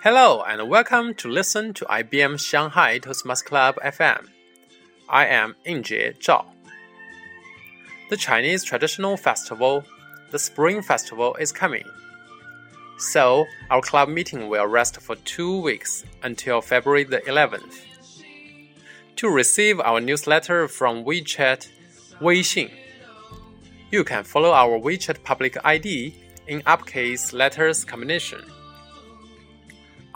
Hello and welcome to listen to IBM Shanghai Toastmasters Club FM. I am Ingjie Zhao. The Chinese traditional festival, the Spring Festival, is coming. So, our club meeting will rest for two weeks until February the 11th. To receive our newsletter from WeChat, Weixin, you can follow our WeChat public ID in uppercase letters combination.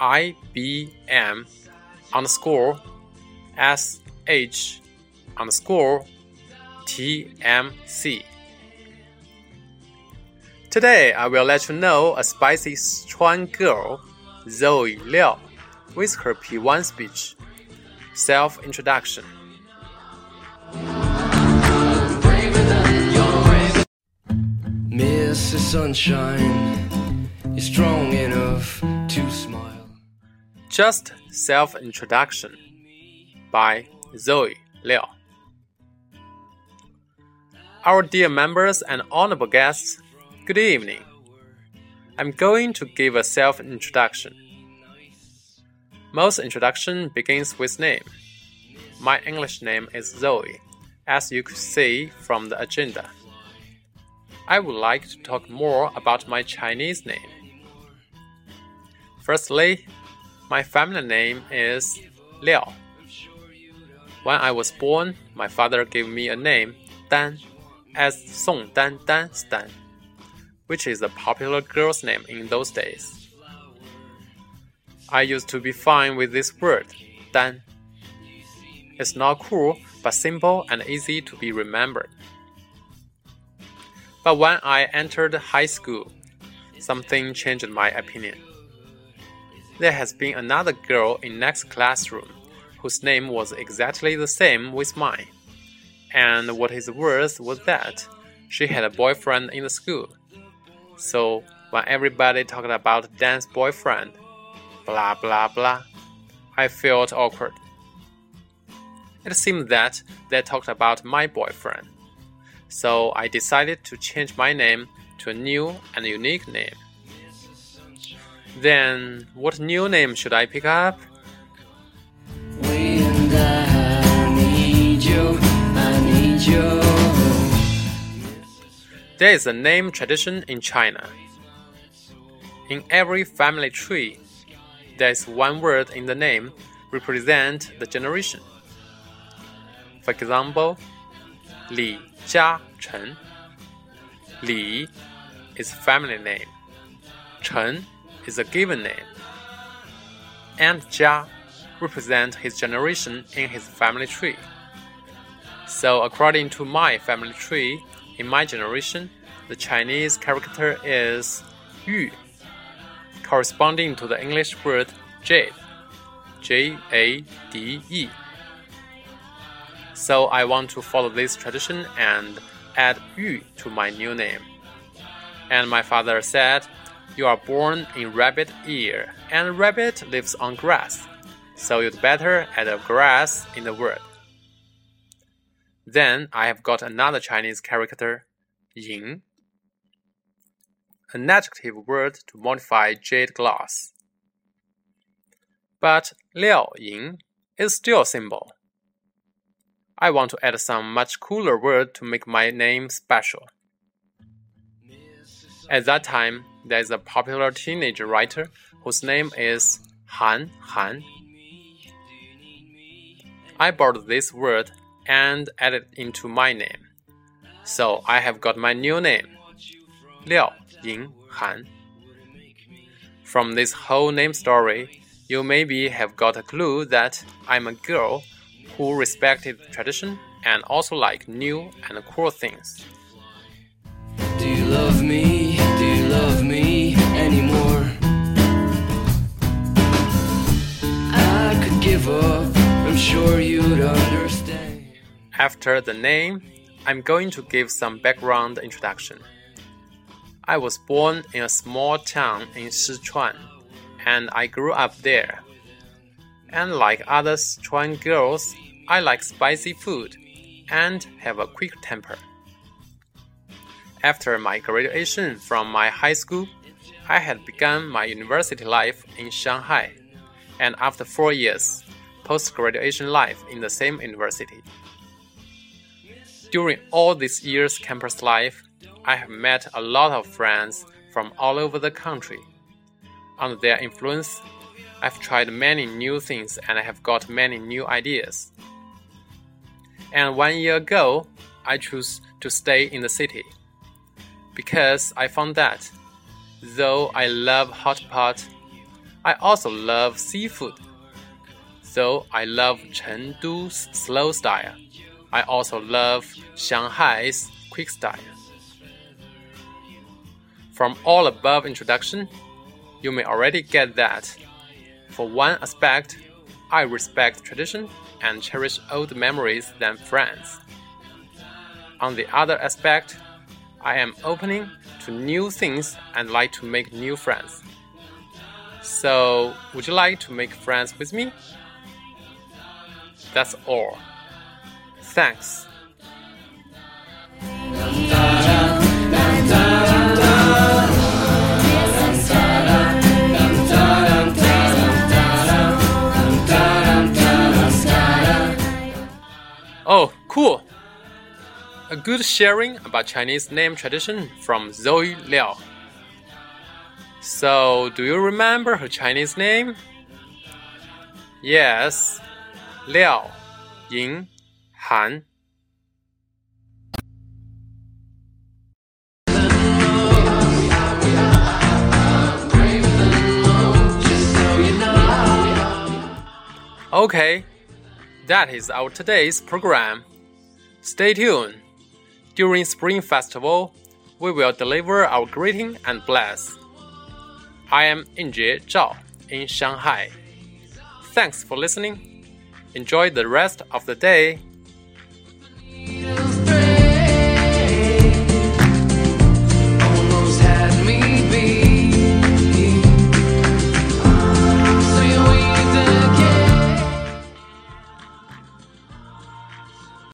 IBM underscore SH underscore TMC. Today, I will let you know a spicy Sichuan girl, Zoe Liao, with her P1 speech. Self introduction. Mrs. Sunshine is strong enough to smile. Just self introduction by Zoe Liao. Our dear members and honorable guests, good evening. I'm going to give a self introduction. Most introduction begins with name. My English name is Zoe, as you could see from the agenda. I would like to talk more about my Chinese name. Firstly, my family name is Liao. When I was born, my father gave me a name, Dan, as Song Dan Dan Stan, which is a popular girl's name in those days. I used to be fine with this word, Dan. It's not cool, but simple and easy to be remembered. But when I entered high school, something changed my opinion. There has been another girl in next classroom whose name was exactly the same with mine. And what is worse was that she had a boyfriend in the school. So when everybody talked about Dan's boyfriend, blah blah blah, I felt awkward. It seemed that they talked about my boyfriend so I decided to change my name to a new and unique name. Then, what new name should I pick up? There is a name tradition in China. In every family tree, there is one word in the name represent the generation. For example, Li Jia Chen. Li is family name. Chen is a given name. And Jia represent his generation in his family tree. So according to my family tree, in my generation, the Chinese character is Yu, corresponding to the English word jade, J A D E. So I want to follow this tradition and add Yu to my new name. And my father said, You are born in rabbit ear, and rabbit lives on grass, so you'd better add a grass in the word. Then I have got another Chinese character, Ying, an adjective word to modify jade glass. But Liao Ying is still simple. I want to add some much cooler word to make my name special. At that time, there is a popular teenage writer whose name is Han Han. I borrowed this word and added it into my name. So I have got my new name, Liao Ying Han. From this whole name story, you maybe have got a clue that I'm a girl who respected tradition and also like new and cool things. Do you love me? Up, I'm sure you'd understand. After the name, I'm going to give some background introduction. I was born in a small town in Sichuan, and I grew up there. And like other Sichuan girls, I like spicy food and have a quick temper. After my graduation from my high school, I had begun my university life in Shanghai, and after four years, post graduation life in the same university. During all these years' campus life, I have met a lot of friends from all over the country. Under their influence, I've tried many new things and I have got many new ideas. And one year ago, I chose to stay in the city because I found that though I love hot pot, I also love seafood. So I love Chengdu's slow style, I also love Shanghai's quick style. From all above introduction, you may already get that. For one aspect, I respect tradition and cherish old memories than friends. On the other aspect, I am opening to new things and like to make new friends. So, would you like to make friends with me? That's all. Thanks. Oh, cool! A good sharing about Chinese name tradition from Zoe Liao. So, do you remember her Chinese name? Yes, Liao Ying Han. Okay, that is our today's program. Stay tuned. During Spring Festival, we will deliver our greeting and bless. I am Injie Zhao in Shanghai. Thanks for listening. Enjoy the rest of the day.